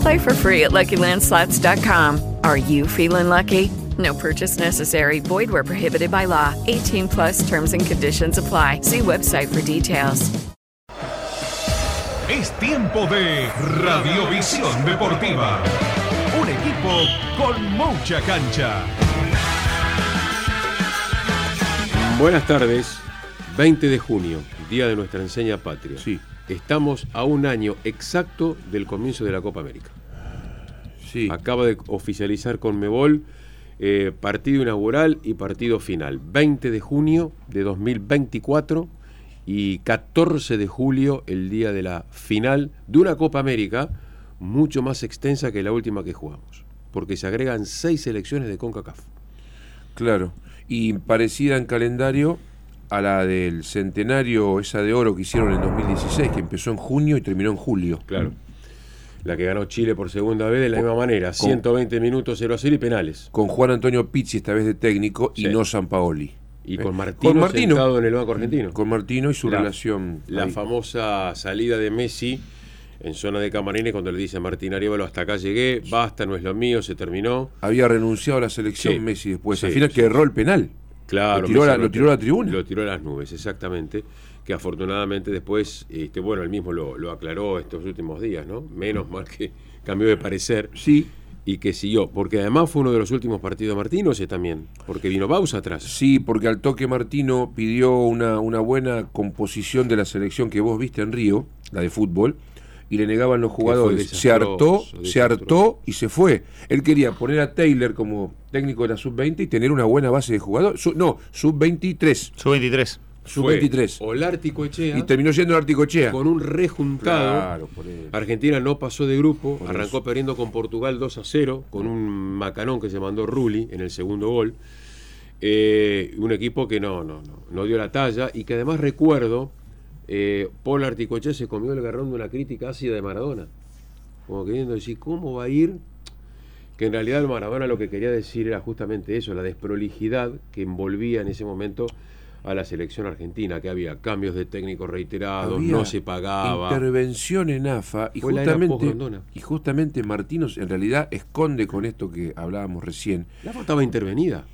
Play for free at LuckyLandSlots.com. Are you feeling lucky? No purchase necessary. Void where prohibited by law. 18 plus terms and conditions apply. See website for details. Es tiempo de Radiovisión Deportiva. Un equipo con mucha cancha. Buenas tardes, 20 de junio, día de nuestra enseña patria. Sí. Estamos a un año exacto del comienzo de la Copa América. Sí. Acaba de oficializar con Mebol eh, partido inaugural y partido final. 20 de junio de 2024 y 14 de julio, el día de la final de una Copa América mucho más extensa que la última que jugamos, porque se agregan seis selecciones de CONCACAF. Claro. Y parecida en calendario a la del centenario, esa de oro que hicieron en 2016, que empezó en junio y terminó en julio. Claro. La que ganó Chile por segunda vez de la misma manera, 120 minutos 0 a 0 y penales. Con Juan Antonio Pizzi esta vez de técnico y no San Paoli. Y Eh, con Martino, con Martino. sentado en el banco argentino. Con Martino y su La- relación. La ahí. famosa salida de Messi en zona de camarines cuando le dice a Martín Arevalo, hasta acá llegué, basta, no es lo mío, se terminó. Había renunciado a la selección Sí. Messi después. Sí, Al final sí, que erró el penal. Claro, Lo tiró la- lo tiró a la tribuna. Lo tiró a las nubes, exactamente. Que afortunadamente después, este, bueno, él mismo lo, lo aclaró estos últimos días, ¿no? Menos mal que cambió de parecer Sí. y que siguió. Porque además fue uno de los últimos partidos de Martino ese también. Porque vino Bausa atrás. Sí, porque al toque Martino pidió una, una buena composición de la selección que vos viste en Río, la de fútbol, y le negaban los jugadores. Se hartó, se hartó y se fue. Él quería poner a Taylor como técnico de la sub-20 y tener una buena base de jugadores. Su- no, sub-23. Su 23. Fue Sub-23. Olártico Echea. Y terminó siendo el Articochea. con un rejuntado. Claro, por eso. Argentina no pasó de grupo, Por arrancó eso. perdiendo con Portugal 2 a 0, con un macanón que se mandó Rulli en el segundo gol. Eh, un equipo que no, no, no, no dio la talla y que además recuerdo, eh, Paul Articoche se comió el garrón de una crítica ácida de Maradona. Como queriendo decir, ¿cómo va a ir? Que en realidad Maradona lo que quería decir era justamente eso, la desprolijidad que envolvía en ese momento a la selección argentina, que había cambios de técnicos reiterados, Había no se pagaba. Intervención en AFA y justamente, y justamente en realidad esconde con esto que hablábamos recién. La AFA estaba intervenida.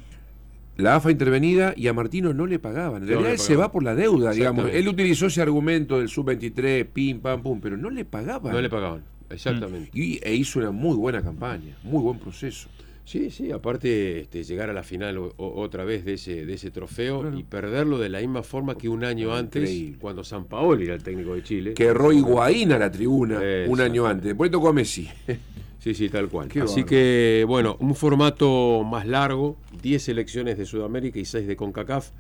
La AFA intervenida y a Martino no le pagaban. En No realidad él se va por la deuda, digamos. Exactamente. Él utilizó ese argumento del sub-23, pim, pam, pum, pero no le pagaban. No le pagaban, exactamente. Y, e hizo una muy buena campaña, muy buen proceso. Sí, sí, aparte este, llegar a la final o- o- otra vez de ese, de ese trofeo Claro. y perderlo de la misma forma que un año antes, Increíble. cuando San Paoli era el técnico de Chile. Que erró Higuaín a la tribuna un año antes. Después tocó a Messi. Sí, sí, tal cual. Qué Así que, bueno, un formato más largo, 10 selecciones de Sudamérica y 6 de CONCACAF.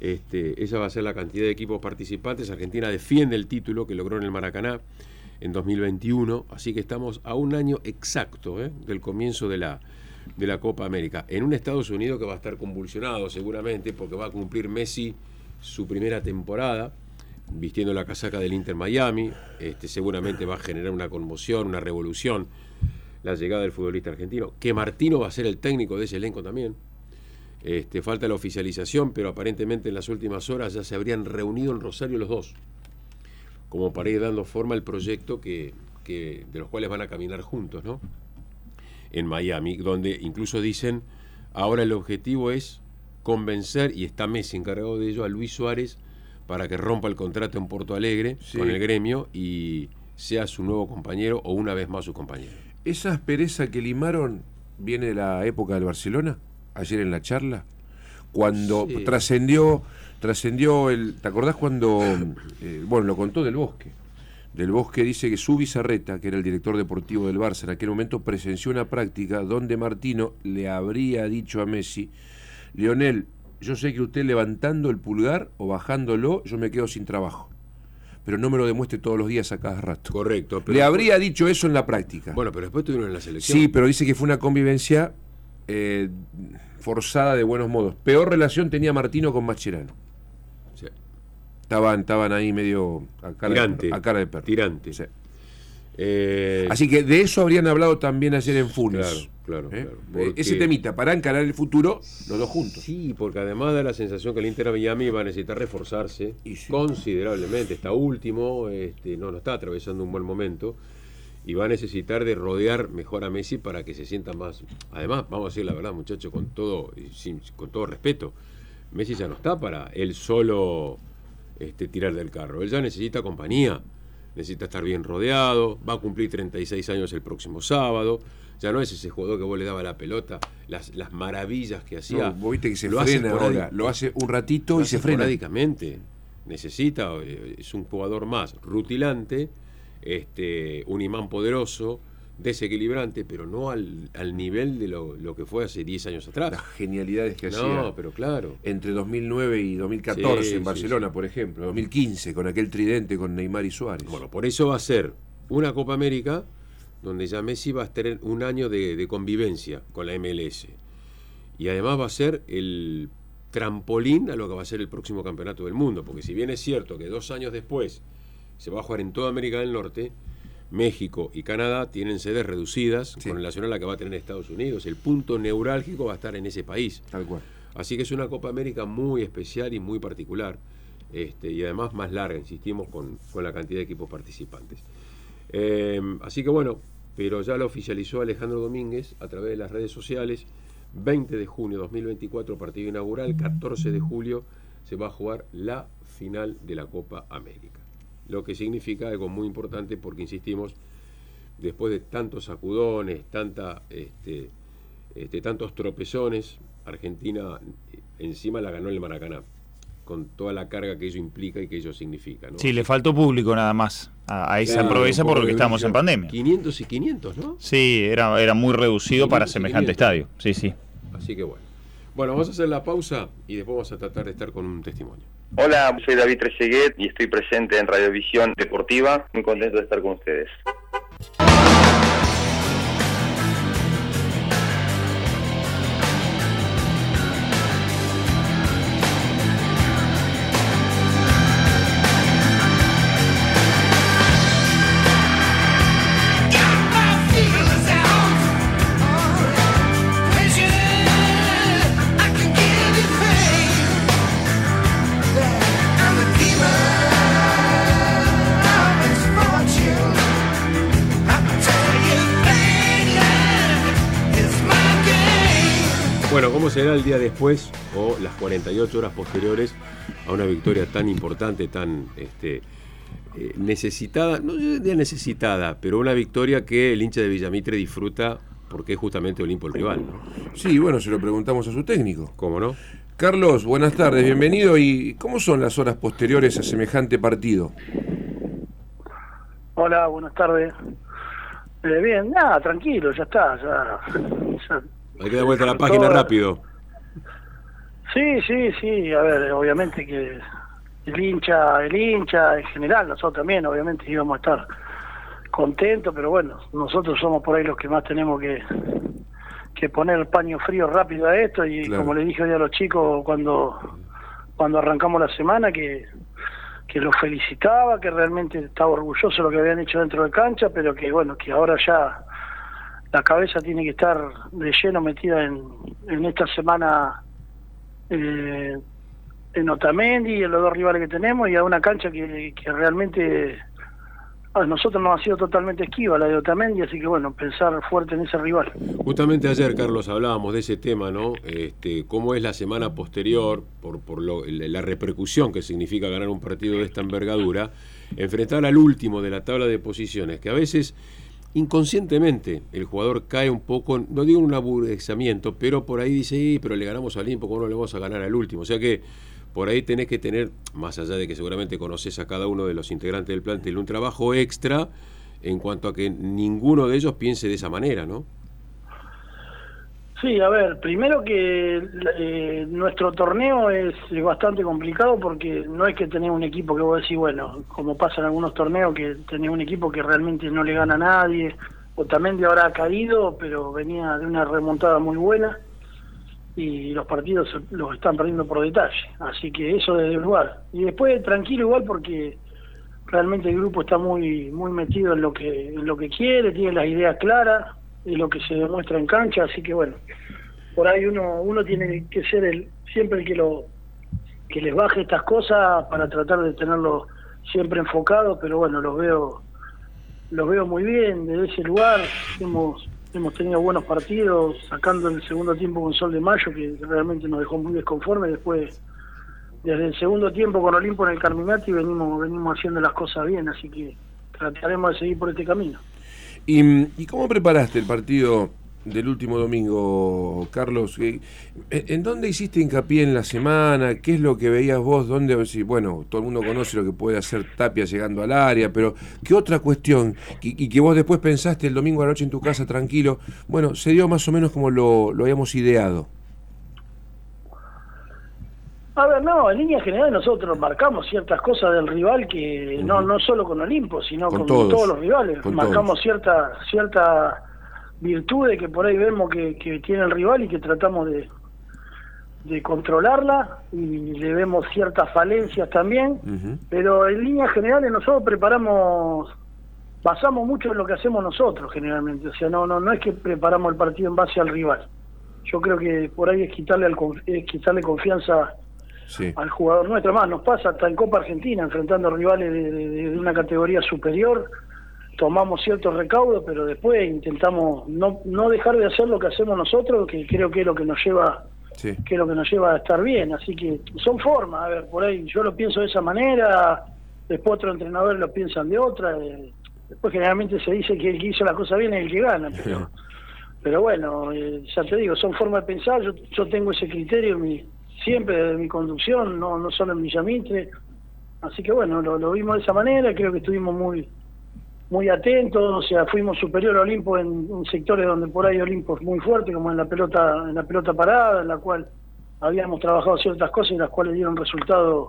Este, esa va a ser la cantidad de equipos participantes. Argentina defiende el título que logró en el Maracaná en 2021, así que estamos a un año exacto ¿eh? del comienzo de la, de la Copa América. En un Estados Unidos que va a estar convulsionado seguramente porque va a cumplir Messi su primera temporada vistiendo la casaca del Inter Miami. Este, seguramente va a generar una conmoción, una revolución la llegada del futbolista argentino. Que Martino va a ser el técnico de ese elenco también. Este, falta la oficialización, pero aparentemente en las últimas horas ya se habrían reunido en Rosario los dos, como para ir dando forma al proyecto que, que- de los cuales van a caminar juntos, ¿no? En Miami, donde incluso dicen, ahora el objetivo es convencer, y está Messi encargado de ello, a Luis Suárez para que rompa el contrato en Porto Alegre Sí. con el gremio y sea su nuevo compañero o una vez más su compañero. Esa aspereza que limaron viene de la época del Barcelona, ayer en la charla, cuando Sí. trascendió, trascendió el. ¿Te acordás cuando. eh, bueno, lo contó del bosque. Del Bosque dice que su Bizarreta, que era el director deportivo del Barça en aquel momento, presenció una práctica donde Martino le habría dicho a Messi, Lionel, yo sé que usted levantando el pulgar o bajándolo, yo me quedo sin trabajo. Pero no me lo demuestre todos los días a cada rato. Correcto. pero- Le habría dicho eso en la práctica. Bueno, pero después tuvieron en la selección. sí, pero dice que fue una convivencia eh, forzada de buenos modos. Peor relación tenía Martino con Mascherano. Sí. Estaban, estaban ahí medio a cara, Tirante. de, a cara de perro. Tirante. Sí. Eh, Así que de eso habrían hablado también ayer en Funes. Claro, claro, ¿Eh? claro. Porque- Ese temita, para encarar el futuro, los dos juntos. Sí, porque además da la sensación que el Inter Miami va a necesitar reforzarse Y sí. considerablemente. Está último, este, no, no está atravesando un buen momento y va a necesitar de rodear mejor a Messi para que se sienta más. Además, vamos a decir la verdad, muchachos, con todo, sin- con todo respeto, Messi ya no está para él solo este, tirar del carro. Él ya necesita compañía, necesita estar bien rodeado, va a cumplir 36 años el próximo sábado. Ya no es ese jugador que vos le daba la pelota, las, las maravillas que hacía. No, vos viste que se Lo hace frena esporádi- ahora. Lo hace un ratito y hace se frena. Necesita, eh, es un jugador más rutilante, este, un imán poderoso, desequilibrante, pero no al, al nivel de lo, lo que fue hace 10 años atrás. Las genialidades que No, hacía pero claro. entre 2009 y 2014 Sí, en sí, Barcelona, sí. por ejemplo. 2015 con aquel tridente con Neymar y Suárez. Bueno, por eso va a ser una Copa América donde ya Messi va a tener un año de, de convivencia con la MLS. Y además va a ser el trampolín a lo que va a ser el próximo campeonato del mundo. Porque si bien es cierto que dos años después se va a jugar en toda América del Norte, México y Canadá tienen sedes reducidas Sí. con relación a la que va a tener Estados Unidos. El punto neurálgico va a estar en ese país. Tal cual. Así que es una Copa América muy especial y muy particular. Este, y además más larga, insistimos, con, con la cantidad de equipos participantes. Eh, así que bueno, pero ya lo oficializó Alejandro Domínguez a través de las redes sociales. 20 de junio 2024, partido inaugural. 14 de julio se va a jugar la final de la Copa América. Lo que significa algo muy importante porque, insistimos, después de tantos sacudones, tanta, este, este, tantos tropezones, Argentina eh, encima la ganó el Maracaná, con toda la carga que ello implica y que ello significa. ¿no? Sí, le faltó público nada más a, a esa Claro, poco porque de estamos en pandemia. 500 y 500, ¿no? Sí, era, era muy reducido para 500, semejante 500. estadio. Sí, sí. Así que bueno. Bueno, vamos a hacer la pausa y después vamos a tratar de estar con un testimonio. Hola, soy David Trezeguet y estoy presente en Radiovisión Deportiva. Muy contento de estar con ustedes. Será el día después o las 48 horas posteriores a una victoria tan importante, tan este, eh, necesitada? No diría necesitada, pero una victoria que el hincha de Villamitre disfruta porque es justamente Olimpo el rival, ¿no? Sí, bueno, se lo preguntamos a su técnico. ¿Cómo no? Carlos, buenas tardes, bienvenido. ¿Y cómo son las horas posteriores a semejante partido? Hola, buenas tardes. Eh, bien, nada, tranquilo, ya está. Ya, ya- Hay que dar vuelta a la página rápido. Sí, sí, sí, a ver, obviamente que el hincha, el hincha en general, nosotros también, obviamente íbamos a estar contentos, pero bueno, nosotros somos por ahí los que más tenemos que, que poner el paño frío rápido a esto y Claro. como le dije hoy a los chicos cuando, cuando arrancamos la semana que que los felicitaba, que realmente estaba orgulloso de lo que habían hecho dentro de cancha, pero que bueno, que ahora ya la cabeza tiene que estar de lleno metida en, en esta semana eh, en Otamendi en los dos rivales que tenemos y a una cancha que, que realmente a nosotros nos ha sido totalmente esquiva la de Otamendi, así que bueno, pensar fuerte en ese rival. Justamente ayer, Carlos, hablábamos de ese tema, ¿no? Este, cómo es la semana posterior, por, por lo- la repercusión que significa ganar un partido de esta envergadura, enfrentar al último de la tabla de posiciones, que a veces inconscientemente el jugador cae un poco, no digo un aburguesamiento, pero por ahí dice, "Y, pero le ganamos al Olimpo, ¿cómo no le vamos a ganar al último? O sea que por ahí tenés que tener, más allá de que seguramente conoces a cada uno de los integrantes del plantel, un trabajo extra en cuanto a que ninguno de ellos piense de esa manera, ¿no? Sí, a ver, primero que eh, nuestro torneo es bastante complicado porque no es que tenés un equipo que vos decís, bueno, como pasa en algunos torneos, que tenés un equipo que realmente no le gana a nadie, o también de ahora ha caído, pero venía de una remontada muy buena y los partidos los están perdiendo por detalle, así que eso desde el lugar. Y después tranquilo igual porque realmente el grupo está muy muy metido en lo que en lo que quiere, tiene las ideas claras, y lo que se demuestra en cancha, así que bueno, por ahí uno uno tiene que ser el siempre el que lo que les baje estas cosas para tratar de tenerlo siempre enfocado, pero bueno, los veo los veo muy bien desde ese lugar, hemos hemos tenido buenos partidos, sacando el segundo tiempo con Sol de Mayo, que realmente nos dejó muy desconforme, después desde el segundo tiempo con Olimpo en el Carminati venimos venimos haciendo las cosas bien, así que trataremos de seguir por este camino. ¿Y, y cómo preparaste el partido del último domingo, Carlos? ¿En dónde hiciste hincapié en la semana? ¿Qué es lo que veías vos? ¿Dónde, bueno, todo el mundo conoce lo que puede hacer Tapia llegando al área, pero ¿qué otra cuestión? Y, y que vos después pensaste el domingo a la noche en tu casa tranquilo, bueno, se dio más o menos como lo, lo habíamos ideado. A ver, no, en línea general nosotros marcamos ciertas cosas del rival que no no solo con Olimpo, sino Con con, todos. todos los rivales. Marcamos ciertas cierta virtudes que por ahí vemos que, que tiene el rival y que tratamos de, de controlarla y le vemos ciertas falencias también, pero en líneas generales nosotros preparamos basamos mucho en lo que hacemos nosotros generalmente, o sea, no no no es que preparamos el partido en base al rival. Yo creo que por ahí es quitarle al es quitarle confianza Sí. al jugador nuestro. Más, nos pasa hasta en Copa Argentina, enfrentando rivales de, de- de una categoría superior, tomamos ciertos recaudos, pero después intentamos no, no dejar de hacer lo que hacemos nosotros, que creo que es lo que nos lleva Sí. que es lo que nos lleva a estar bien. Así que son formas, a ver, por ahí yo lo pienso de esa manera, después otros entrenadores lo piensan de otra. eh, después generalmente se dice que el que hizo las cosas bien es el que gana, pero, pero bueno, eh, ya te digo, son formas de pensar, yo, yo tengo ese criterio mi- siempre desde mi conducción, no, no solo en Villamitre. Así que bueno, lo, lo vimos de esa manera, creo que estuvimos muy muy atentos, o sea, fuimos superior a Olimpo en, en sectores donde por ahí Olimpo es muy fuerte, como en la pelota en la pelota parada, en la cual habíamos trabajado ciertas cosas y las cuales dieron resultado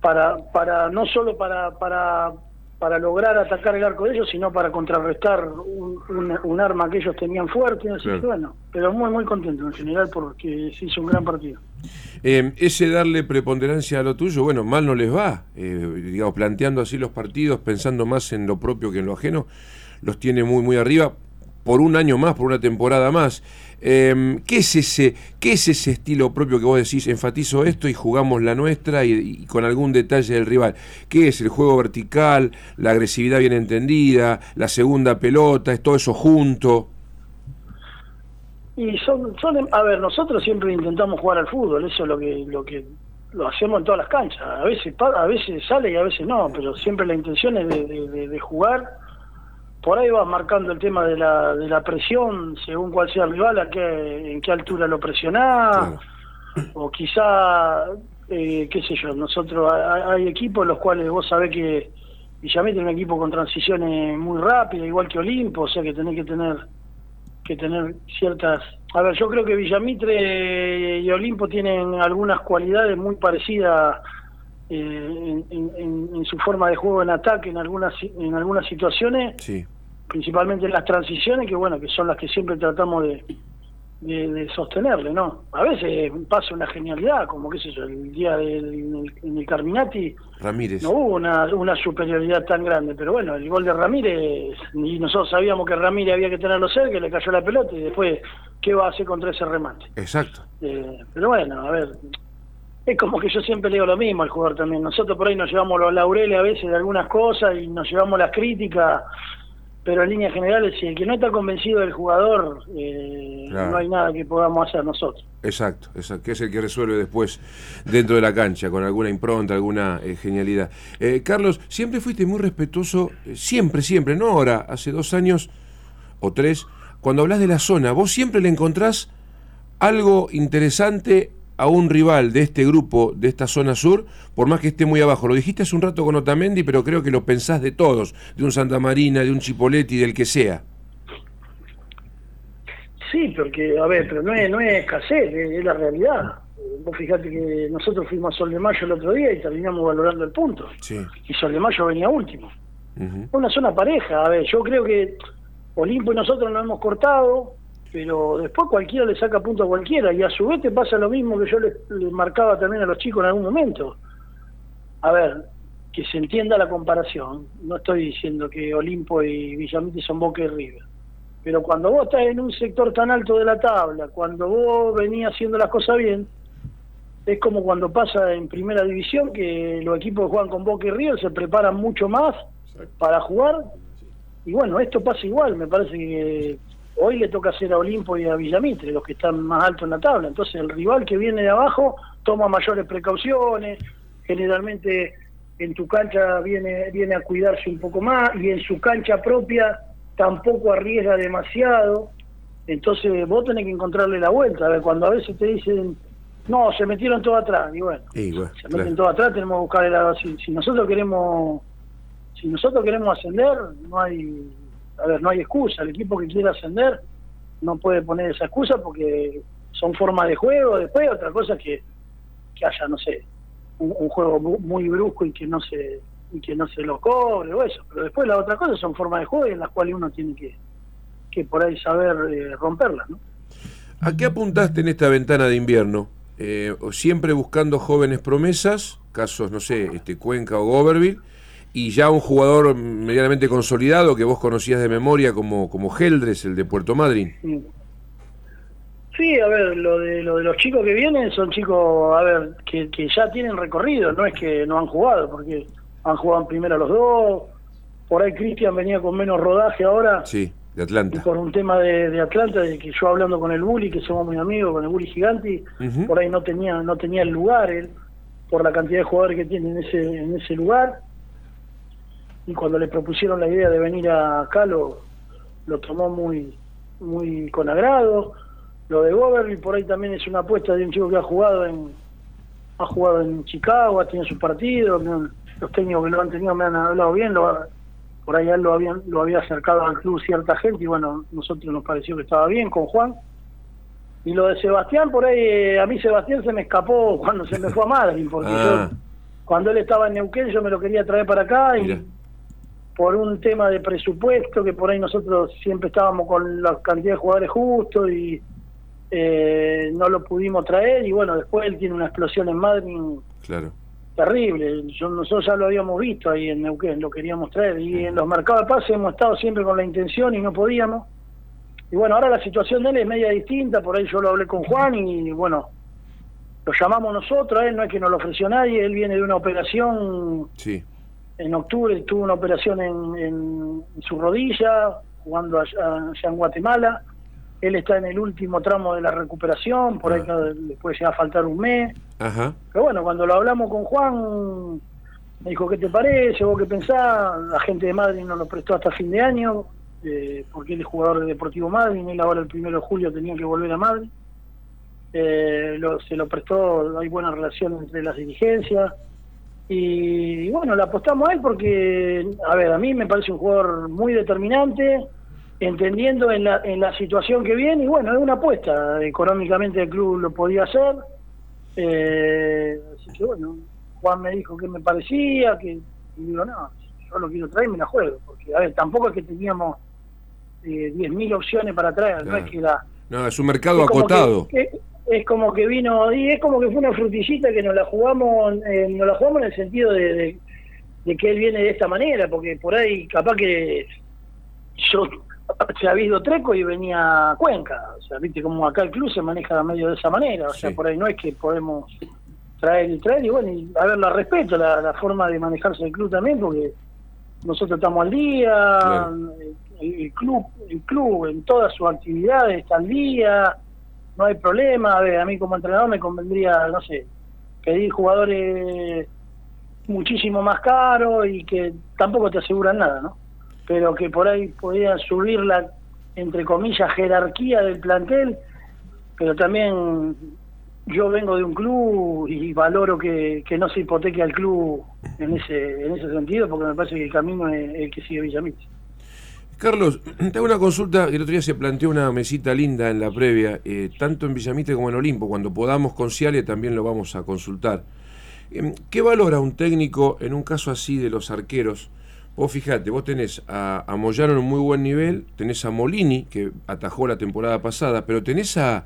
para para no solo para para para lograr atacar el arco de ellos, sino para contrarrestar un, un- un arma que ellos tenían fuerte, así Claro. que bueno, pero muy muy contento en general porque se hizo un gran partido. Eh, ese darle preponderancia a lo tuyo, bueno, mal no les va. Eh, digamos, planteando así los partidos, pensando más en lo propio que en lo ajeno, los tiene muy, muy arriba por un año más, por una temporada más. Eh, ¿qué, es ese, ¿Qué es ese estilo propio que vos decís, enfatizo esto y jugamos la nuestra y, y con algún detalle del rival? ¿Qué es el juego vertical, la agresividad bien entendida, la segunda pelota, es todo eso junto? Y son, son, a ver, nosotros siempre intentamos jugar al fútbol, eso es lo que, lo que lo hacemos en todas las canchas. A veces a veces sale y a veces no, pero siempre la intención es de jugar. Por ahí vas marcando el tema de la, de la presión, según cuál sea el rival, a qué, en qué altura lo presionás, o quizá, eh, qué sé yo, nosotros hay, hay equipos los cuales vos sabés que Villamite es un equipo con transiciones muy rápidas, igual que Olimpo, o sea que tenés que tener que tener ciertas... A ver, yo creo que Villamitre y Olimpo tienen algunas cualidades muy parecidas eh, en, en- en- su forma de juego en ataque en algunas en algunas situaciones, Sí. principalmente en las transiciones, que bueno, que son las que siempre tratamos de, de, de sostenerle, ¿no? A veces pasa una genialidad, como qué sé yo, el día del en el, en el Carminati Ramírez. no hubo una, una superioridad tan grande, pero bueno, el gol de Ramírez, y nosotros sabíamos que Ramírez había que tenerlo cerca, que le cayó la pelota y después, ¿qué va a hacer contra ese remate? Exacto. Eh, pero bueno, a ver, es como que yo siempre le digo lo mismo al jugador también. Nosotros por ahí nos llevamos los laureles a veces de algunas cosas y nos llevamos las críticas pero en líneas generales, si el que no está convencido del jugador, eh, Claro. no hay nada que podamos hacer nosotros. Exacto, exacto, que es el que resuelve después dentro de la cancha, con alguna impronta, alguna eh, genialidad. Eh, Carlos, siempre fuiste muy respetuoso, siempre, siempre, no ahora, hace dos años o tres, cuando hablas de la zona, vos siempre le encontrás algo interesante a un rival de este grupo, de esta zona sur, por más que esté muy abajo. Lo dijiste hace un rato con Otamendi, pero creo que lo pensás de todos, de un Santa Marina, de un Chipoletti, del que sea. Sí, porque, a ver, pero no es, no es escasez, es, la realidad. Vos fijate que nosotros fuimos a Sol de Mayo el otro día y terminamos valorando el punto. Sí. Y Sol de Mayo venía último. Una zona pareja, a ver, yo creo que Olimpo y nosotros nos hemos cortado, pero después cualquiera le saca punto a cualquiera y a su vez te pasa lo mismo que yo les, les marcaba también a los chicos en algún momento. A ver, que se entienda la comparación, no estoy diciendo que Olimpo y Villamite son Boca y River, pero cuando vos estás en un sector tan alto de la tabla, cuando vos venías haciendo las cosas bien, es como cuando pasa en primera división que los equipos que juegan con Boca y River se preparan mucho más para jugar y bueno, esto pasa igual, me parece que hoy le toca hacer a Olimpo y a Villamitre, los que están más altos en la tabla. Entonces el rival que viene de abajo toma mayores precauciones, generalmente en tu cancha viene, viene a cuidarse un poco más y en su cancha propia tampoco arriesga demasiado. Entonces vos tenés que encontrarle la vuelta. A ver, cuando a veces te dicen, no, se metieron todo atrás, y bueno, Y bueno, se claro. meten todo atrás, tenemos que buscar el lado. Si, si nosotros queremos si nosotros queremos ascender, no hay a ver, no hay excusa. El equipo que quiera ascender no puede poner esa excusa porque son formas de juego. Después, otra cosa que, que haya, no sé, un, juego mu- muy brusco y que no se y que no se lo cobre o eso. Pero después, la otra cosa son formas de juego en las cuales uno tiene que, que por ahí saber eh, romperlas, ¿no? ¿A qué apuntaste en esta ventana de invierno? Eh, siempre buscando jóvenes promesas, casos, no sé, este, Cuenca o Goberville, y ya un jugador medianamente consolidado que vos conocías de memoria como, como Geldres, el de Puerto Madryn. Sí. A ver, lo de, lo de los chicos que vienen son chicos, a ver, que, que ya tienen recorrido, no es que no han jugado, porque han jugado en primera los dos, por ahí Cristian venía con menos rodaje ahora, Sí, de y Atlanta. por un tema de, de Atlanta, de que yo hablando con el Bully, que somos muy amigos, con el Bully Giganti, Ujú. por ahí no tenía no tenía el lugar él, por la cantidad de jugadores que tiene en ese, en ese lugar, y cuando le propusieron la idea de venir acá lo, lo tomó muy muy con agrado. Lo de Goberly por ahí también es una apuesta de un chico que ha jugado en ha jugado en Chicago, ha tenido sus partidos, los técnicos que lo han tenido me han hablado bien, lo, por ahí lo habían lo había acercado al club cierta gente y bueno, nosotros nos pareció que estaba bien con Juan. Y lo de Sebastián, por ahí, eh, a mí Sebastián se me escapó cuando se me fue a Madrid, porque Ah. yo, cuando él estaba en Neuquén, yo me lo quería traer para acá y Mira. Por un tema de presupuesto, que por ahí nosotros siempre estábamos con la cantidad de jugadores justos y eh, no lo pudimos traer. Y bueno, después él tiene una explosión en Madrid Claro. terrible. Yo, nosotros ya lo habíamos visto ahí en Neuquén, lo queríamos traer. Y en los mercados de pases hemos estado siempre con la intención y no podíamos. Y bueno, ahora la situación de él es media distinta, por ahí yo lo hablé con Juan y bueno, lo llamamos nosotros, a él no es que nos lo ofreció nadie, él viene de una operación Sí. En octubre tuvo una operación en, en su rodilla, jugando allá, allá en Guatemala. Él está en el último tramo de la recuperación, por ahí Ah. no- puede llegar a faltar un mes. Ajá. Pero bueno, cuando lo hablamos con Juan, me dijo, ¿qué te parece? ¿Vos qué pensás? La gente de Madrid nos lo prestó hasta fin de año, eh, porque él es jugador de Deportivo Madrid, y él ahora el primero de julio tenía que volver a Madrid. Eh, lo- se lo prestó, hay buena relación entre las dirigencias. Y, bueno, le apostamos a él porque, a ver, a mí me parece un jugador muy determinante, entendiendo en la, en la situación que viene, y bueno, es una apuesta. Económicamente el club lo podía hacer. Eh, así que bueno, Juan me dijo que me parecía, que y digo, no, yo lo quiero traer y me la juego, porque a ver, tampoco es que teníamos eh, 10.000 opciones para traer, no Claro. es que la... No, es un mercado es acotado. que- que- es como que vino, y es como que fue una frutillita que nos la jugamos, eh, nos la jugamos en el sentido de, de, de que él viene de esta manera, porque por ahí capaz que yo se ha ido Treco y venía a Cuenca, o sea, viste como acá el club se maneja medio de esa manera, o sea, por ahí no es que podemos traer y traer, y bueno, y a ver, la respeto, la, la forma de manejarse el club también, porque nosotros estamos al día, el, el club, el club en todas sus actividades está al día, no hay problema. A ver, a mí como entrenador me convendría, no sé, pedir jugadores muchísimo más caros y que tampoco te aseguran nada, ¿no? Pero que por ahí podían subir la, entre comillas, jerarquía del plantel, pero también yo vengo de un club y valoro que, que no se hipoteque al club en ese en ese sentido, porque me parece que el camino es el que sigue Villamite. Carlos, te hago una consulta el otro día se planteó una mesita linda en la previa, eh, tanto en Villamite como en Olimpo. Cuando podamos con Ciale también lo vamos a consultar. Eh, ¿Qué valora un técnico en un caso así de los arqueros? Vos fijate, vos tenés a, a Moyano en un muy buen nivel, tenés a Molini, que atajó la temporada pasada, pero tenés a,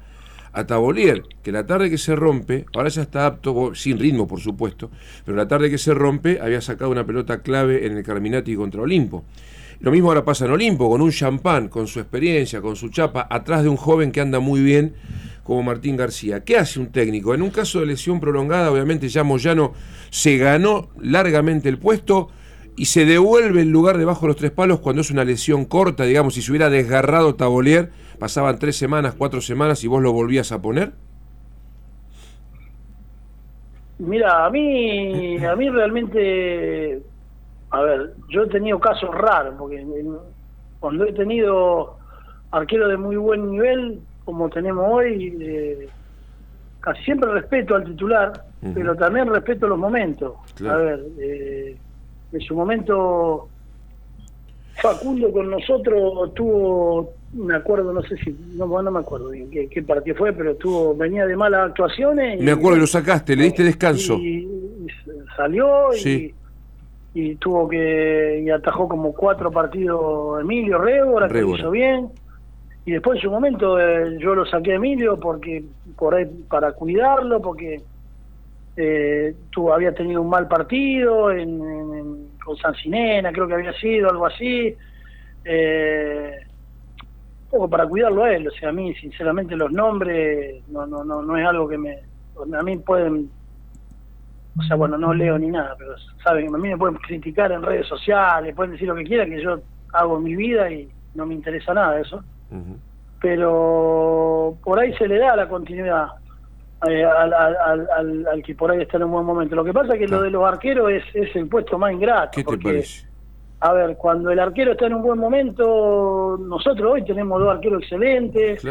a Tabolier, que la tarde que se rompe, ahora ya está apto, sin ritmo por supuesto, pero la tarde que se rompe había sacado una pelota clave en el Carminati contra Olimpo. Lo mismo ahora pasa en Olimpo, con un champán, con su experiencia, con su chapa, atrás de un joven que anda muy bien como Martín García. ¿Qué hace un técnico? En un caso de lesión prolongada, obviamente ya Moyano se ganó largamente el puesto y se devuelve el lugar debajo de los tres palos cuando es una lesión corta, digamos, si se hubiera desgarrado Tabolier, pasaban tres semanas, cuatro semanas y vos lo volvías a poner. Mira, a mí, a mí realmente, a ver, yo he tenido casos raros, porque cuando he tenido arqueros de muy buen nivel, como tenemos hoy, eh, casi siempre respeto al titular, pero también respeto los momentos. Claro. A ver, eh, en su momento Facundo con nosotros tuvo me acuerdo, no sé si, no, no me acuerdo bien qué, qué partido fue, pero tuvo, venía de malas actuaciones. y- Me acuerdo, lo sacaste, le diste descanso. y, y salió y, Sí. y tuvo que y atajó como cuatro partidos Emilio Rébora, que lo Rébora. hizo bien y después en su momento eh, yo lo saqué a Emilio porque por ahí para cuidarlo porque eh, tuvo, había tenido un mal partido en, en- en- con Sancinena creo que había sido algo así eh, un poco para cuidarlo a él o sea a mí sinceramente los nombres no no no no es algo que me a mí pueden o sea, bueno, no leo ni nada, pero saben, a mí me pueden criticar en redes sociales, pueden decir lo que quieran, que yo hago mi vida y no me interesa nada eso. Pero por ahí se le da la continuidad eh, al, al- al- al- al que por ahí está en un buen momento. Lo que pasa es que lo de los arqueros es, es el puesto más ingrato. ¿Qué te porque, parece? A ver, cuando el arquero está en un buen momento, nosotros hoy tenemos dos arqueros excelentes.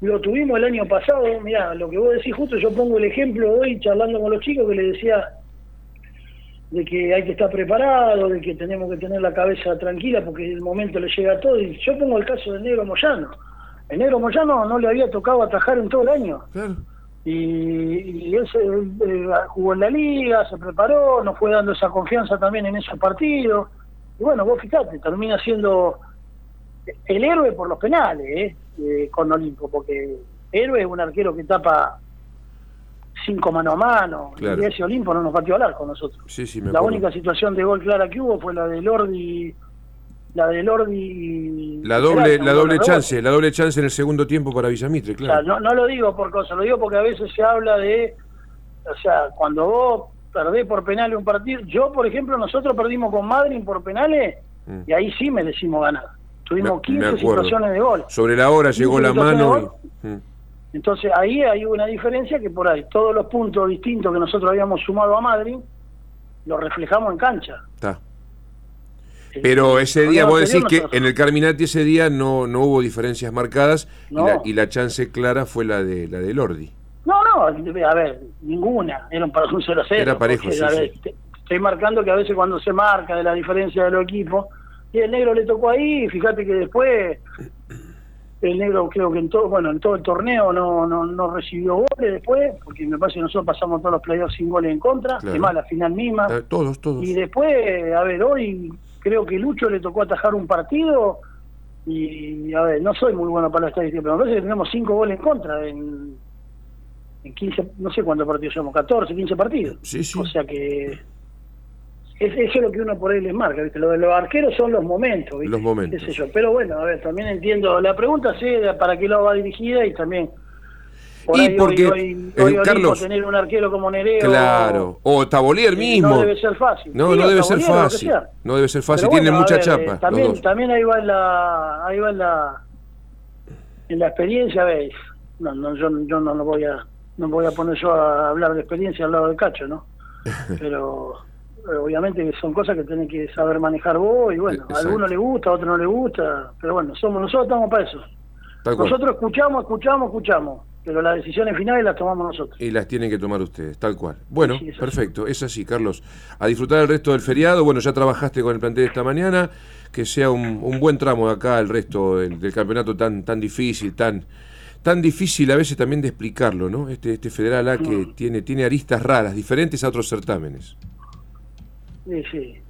Lo tuvimos el año pasado, mira, lo que vos decís justo, yo pongo el ejemplo hoy charlando con los chicos que les decía de que hay que estar preparado, de que tenemos que tener la cabeza tranquila porque el momento le llega a todo. Y yo pongo el caso del negro Moyano. El negro Moyano no le había tocado atajar en todo el año. Y, y él, se- él, eh, jugó en la liga, se preparó, nos fue dando esa confianza también en esos partidos. Y bueno, vos fíjate, termina siendo el héroe por los penales, ¿eh? Eh, con Olimpo, porque héroe es un arquero que tapa cinco mano a mano, Claro. y ese Olimpo no nos batió al arco nosotros. Sí, sí, me La única situación de gol clara que hubo fue la de Lordi, la de Lordi. La doble, la doble chance, la doble chance en el segundo tiempo para Villamitre, O sea, claro. no, no lo digo por cosa, lo digo porque a veces se habla de, o sea, cuando vos perdés por penales un partido, yo por ejemplo, nosotros perdimos con Madrid por penales Mm. y ahí sí merecimos ganar. Tuvimos Me- 15 me acuerdo. situaciones de gol. Sobre la hora llegó 15 la mano y... Mm. Entonces ahí hay una diferencia que por ahí todos los puntos distintos que nosotros habíamos sumado a Madrid los reflejamos en cancha. Está. Pero ese día, vos decís que en el Carminati ese día no, no hubo diferencias marcadas y, la, y la chance clara fue la de la de Lordi. No, no, a ver, ninguna. Era un, un 0 0 Era parejo, sí, a ver, sí. te- Estoy marcando que a veces cuando se marca de la diferencia de los equipos, y el negro le tocó ahí, fíjate que después el negro creo que en todo, bueno, en todo el torneo no, no, no recibió goles después, porque me parece que nosotros pasamos todos los playoffs sin goles en contra, Claro. además la final misma. Eh, Todos, todos. Y después, a ver, hoy creo que Lucho le tocó atajar un partido y, a ver, no soy muy bueno para la estadística, pero me parece que tenemos cinco goles en contra en, en 15, no sé cuántos partidos somos, 14, 15 partidos. Sí, sí. O sea que es, eso es lo que uno por ahí les marca, ¿viste? Lo de los arqueros son los momentos, ¿viste? Los momentos. Qué sé yo. Pero bueno, a ver, también entiendo, la pregunta sé de para qué lado va dirigida y también Por Y ahí porque, hoy, hoy, eh, hoy Carlos- tener un arquero como Nereo. Claro. O Tabolier mismo. No debe ser fácil. No, Sí, no debe ser lo fácil. No debe ser fácil. Tienen bueno, a mucha ver, chapa. eh, también, también ahí va en la, ahí va en la, en la experiencia, ves. No, no, yo, yo no lo voy a, no voy a poner yo a hablar de experiencia al lado del cacho, ¿no? Pero obviamente que son cosas que tenés que saber manejar vos y bueno, a alguno le gusta, a otro no le gusta, pero bueno, somos nosotros estamos para eso. Nosotros escuchamos, escuchamos, escuchamos, pero las decisiones finales las tomamos nosotros. Y las tienen que tomar ustedes, tal cual. Bueno, Sí, es así. perfecto, es así, Carlos. A disfrutar el resto del feriado. Bueno, ya trabajaste con el plantel esta mañana. Que sea un, un buen tramo de acá el resto del, del campeonato tan, tan difícil, tan, tan difícil a veces también de explicarlo, ¿no? Este, este Federal A que Mm. tiene, tiene aristas raras, diferentes a otros certámenes. Sí, sí.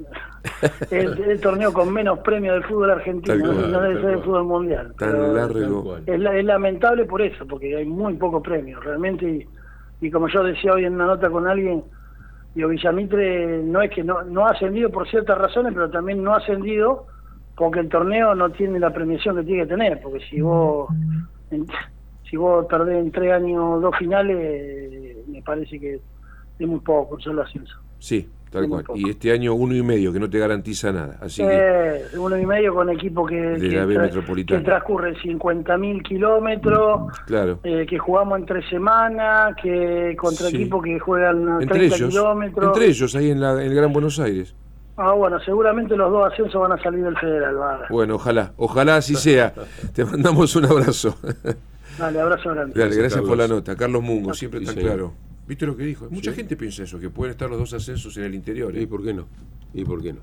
El, el torneo con menos premios del fútbol argentino, no, cual, no debe ser el fútbol mundial. Tan largo. es, la- es lamentable por eso, porque hay muy pocos premios, realmente. Y, y como yo decía hoy en una nota con alguien, digo, Villamitre no es que no, no ha ascendido por ciertas razones, pero también no ha ascendido porque el torneo no tiene la premiación que tiene que tener, porque si vos en- si vos perdés en tres años dos finales, me parece que es muy poco, un solo ascenso. Sí, tal cual. Y este año uno y medio, que no te garantiza nada. Así que, Eh, uno y medio con equipo que, De que, la B Metropolitana. que transcurren 50.000 kilómetros, claro. eh, que jugamos en tres semanas, que contra Sí. equipos que juegan Entre 30 ellos, kilómetros. entre ellos, ahí en, la, en el Gran Buenos Aires. Ah, bueno, seguramente los dos ascensos van a salir del federal. Bueno, ojalá, ojalá así sea. Te mandamos un abrazo. Dale, abrazo grande. Dale, gracias Carlos. por la nota. Carlos Mungo, siempre Sí, tan señor. claro. ¿Viste lo que dijo? Mucha Sí. gente piensa eso, que pueden estar los dos ascensos en el interior. ¿eh? ¿Y por qué no? ¿Y por qué no?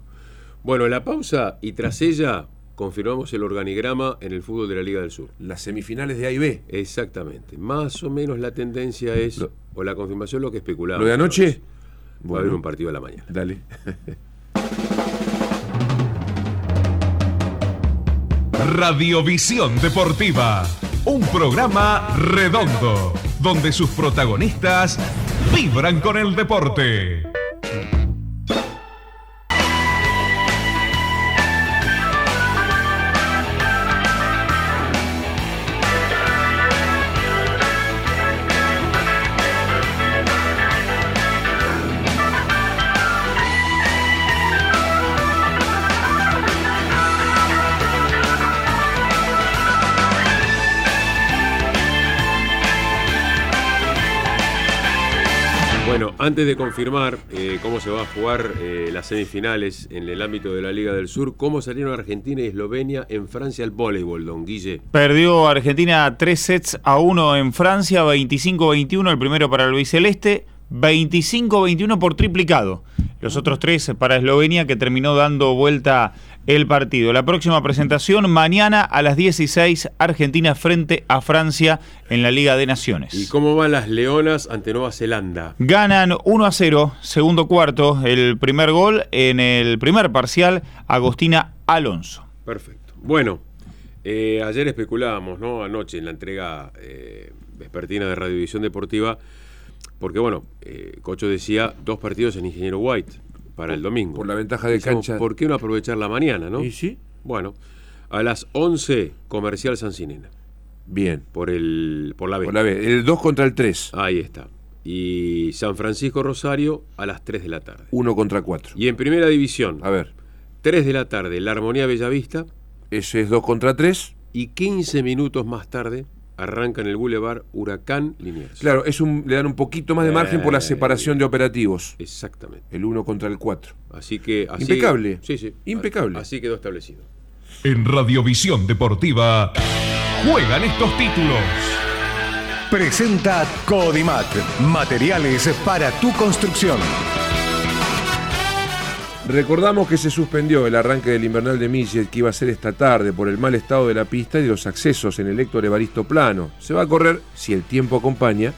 Bueno, la pausa y tras ella confirmamos el organigrama en el fútbol de la Liga del Sur. Las semifinales de A y B. Exactamente. Más o menos la tendencia es, Lo- o la confirmación, lo que especulamos. ¿Lo de anoche? Va a haber un partido a la mañana. Dale. Radiovisión Deportiva, un programa redondo donde sus protagonistas vibran con el deporte. Antes de confirmar eh, cómo se va a jugar eh, las semifinales en el ámbito de la Liga del Sur, cómo salieron Argentina y Eslovenia en Francia al voleibol, don Guille. Perdió Argentina tres sets a 1 en Francia, 25-21 el primero para Luis Celeste, 25-21 por triplicado. Los otros tres para Eslovenia que terminó dando vuelta el partido. La próxima presentación mañana a las 16 Argentina frente a Francia en la Liga de Naciones. ¿Y cómo van las Leonas ante Nueva Zelanda? Ganan 1 a 0, segundo cuarto, el primer gol en el primer parcial, Agostina Alonso. Perfecto. Bueno, eh, ayer especulábamos, ¿no? Anoche en la entrega eh, vespertina de Radiovisión Deportiva, porque bueno, eh, Cocho decía dos partidos en Ingeniero White para el domingo. Por la ventaja de cancha. ¿Por qué no aprovechar la mañana, no? ¿Y sí? Bueno, a las 11, Comercial Sancinena, Bien. por, el, por la B. Por la B. El 2 contra el 3. Ahí está. Y San Francisco Rosario a las 3 de la tarde. 1 contra 4. Y en primera división, A ver. 3 de la tarde, La Armonía Bellavista. Ese es 2 contra 3. Y 15 minutos más tarde arranca en el Boulevard Huracán Liniers. Claro, es un, le dan un poquito más de margen por la Eh, separación de operativos. Exactamente. El 1 contra el 4. Así que. así- Impecable. Sí, sí. Impecable. Así quedó establecido. En Radiovisión Deportiva juegan estos títulos. Presenta Codimat, materiales para tu construcción. Recordamos que se suspendió el arranque del invernal de Millet que iba a ser esta tarde por el mal estado de la pista y los accesos en el Héctor Evaristo Plano. Se va a correr, si el tiempo acompaña,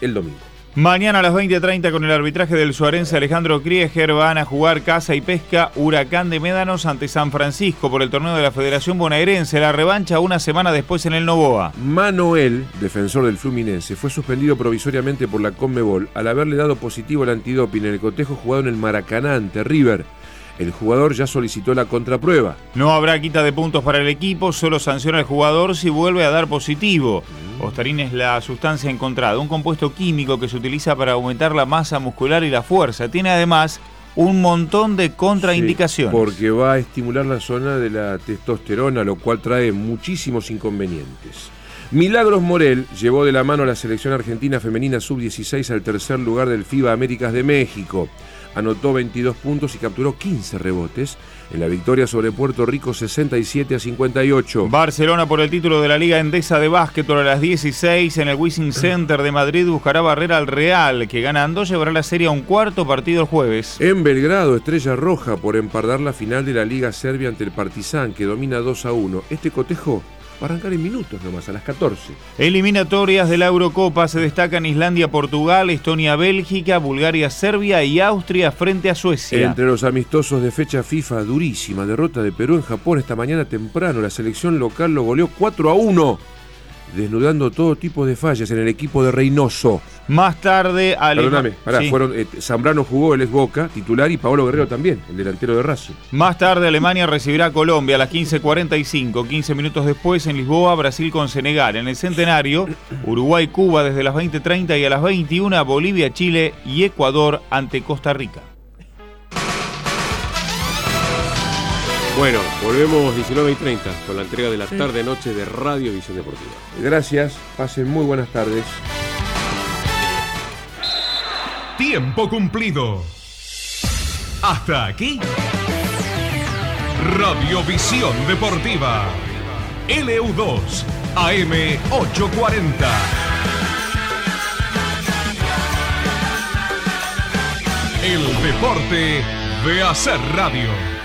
el domingo. Mañana a las 20.30 con el arbitraje del suarense Alejandro Krieger van a jugar Casa y Pesca Huracán de Médanos ante San Francisco por el torneo de la Federación Bonaerense. La revancha una semana después en el Novoa. Manuel, defensor del Fluminense, fue suspendido provisoriamente por la Conmebol al haberle dado positivo el antidoping en el cotejo jugado en el Maracaná ante River. El jugador ya solicitó la contraprueba. No habrá quita de puntos para el equipo, solo sanciona al jugador si vuelve a dar positivo. Ostarín es la sustancia encontrada, un compuesto químico que se utiliza para aumentar la masa muscular y la fuerza. Tiene además un montón de contraindicaciones. Sí, porque va a estimular la zona de la testosterona, lo cual trae muchísimos inconvenientes. Milagros Morel llevó de la mano a la selección argentina femenina sub-16 al tercer lugar del FIBA Américas de México. Anotó 22 puntos y capturó 15 rebotes en la victoria sobre Puerto Rico 67 a 58. Barcelona por el título de la Liga Endesa de Básquetbol a las 16 en el Wishing Center de Madrid buscará barrer al Real, que ganando llevará la serie a un cuarto partido el jueves. En Belgrado, Estrella Roja por empardar la final de la Liga Serbia ante el Partizan, que domina 2 a 1. Este cotejo va a arrancar en minutos nomás, a las 14. Eliminatorias de la Eurocopa se destacan Islandia, Portugal, Estonia, Bélgica, Bulgaria, Serbia y Austria frente a Suecia. Entre los amistosos de fecha FIFA, durísima derrota de Perú en Japón esta mañana temprano. La selección local lo goleó 4 a 1 desnudando todo tipo de fallas en el equipo de Reynoso. Más tarde, Perdóname, pará, fueron, eh, Zambrano jugó, el ex Boca, titular, y Paolo Guerrero también, el delantero de Racing. Más tarde, Alemania recibirá a Colombia a las 15.45. 15 minutos después, en Lisboa, Brasil con Senegal. En el centenario, Uruguay, Cuba desde las 20.30 y a las 21, Bolivia, Chile y Ecuador ante Costa Rica. Bueno, volvemos 19 y 30 con la entrega de la tarde-noche de Radio Visión Deportiva. Gracias, pasen muy buenas tardes. Tiempo cumplido. Hasta aquí. Radiovisión Deportiva. LU2 AM 840. El deporte de hacer radio.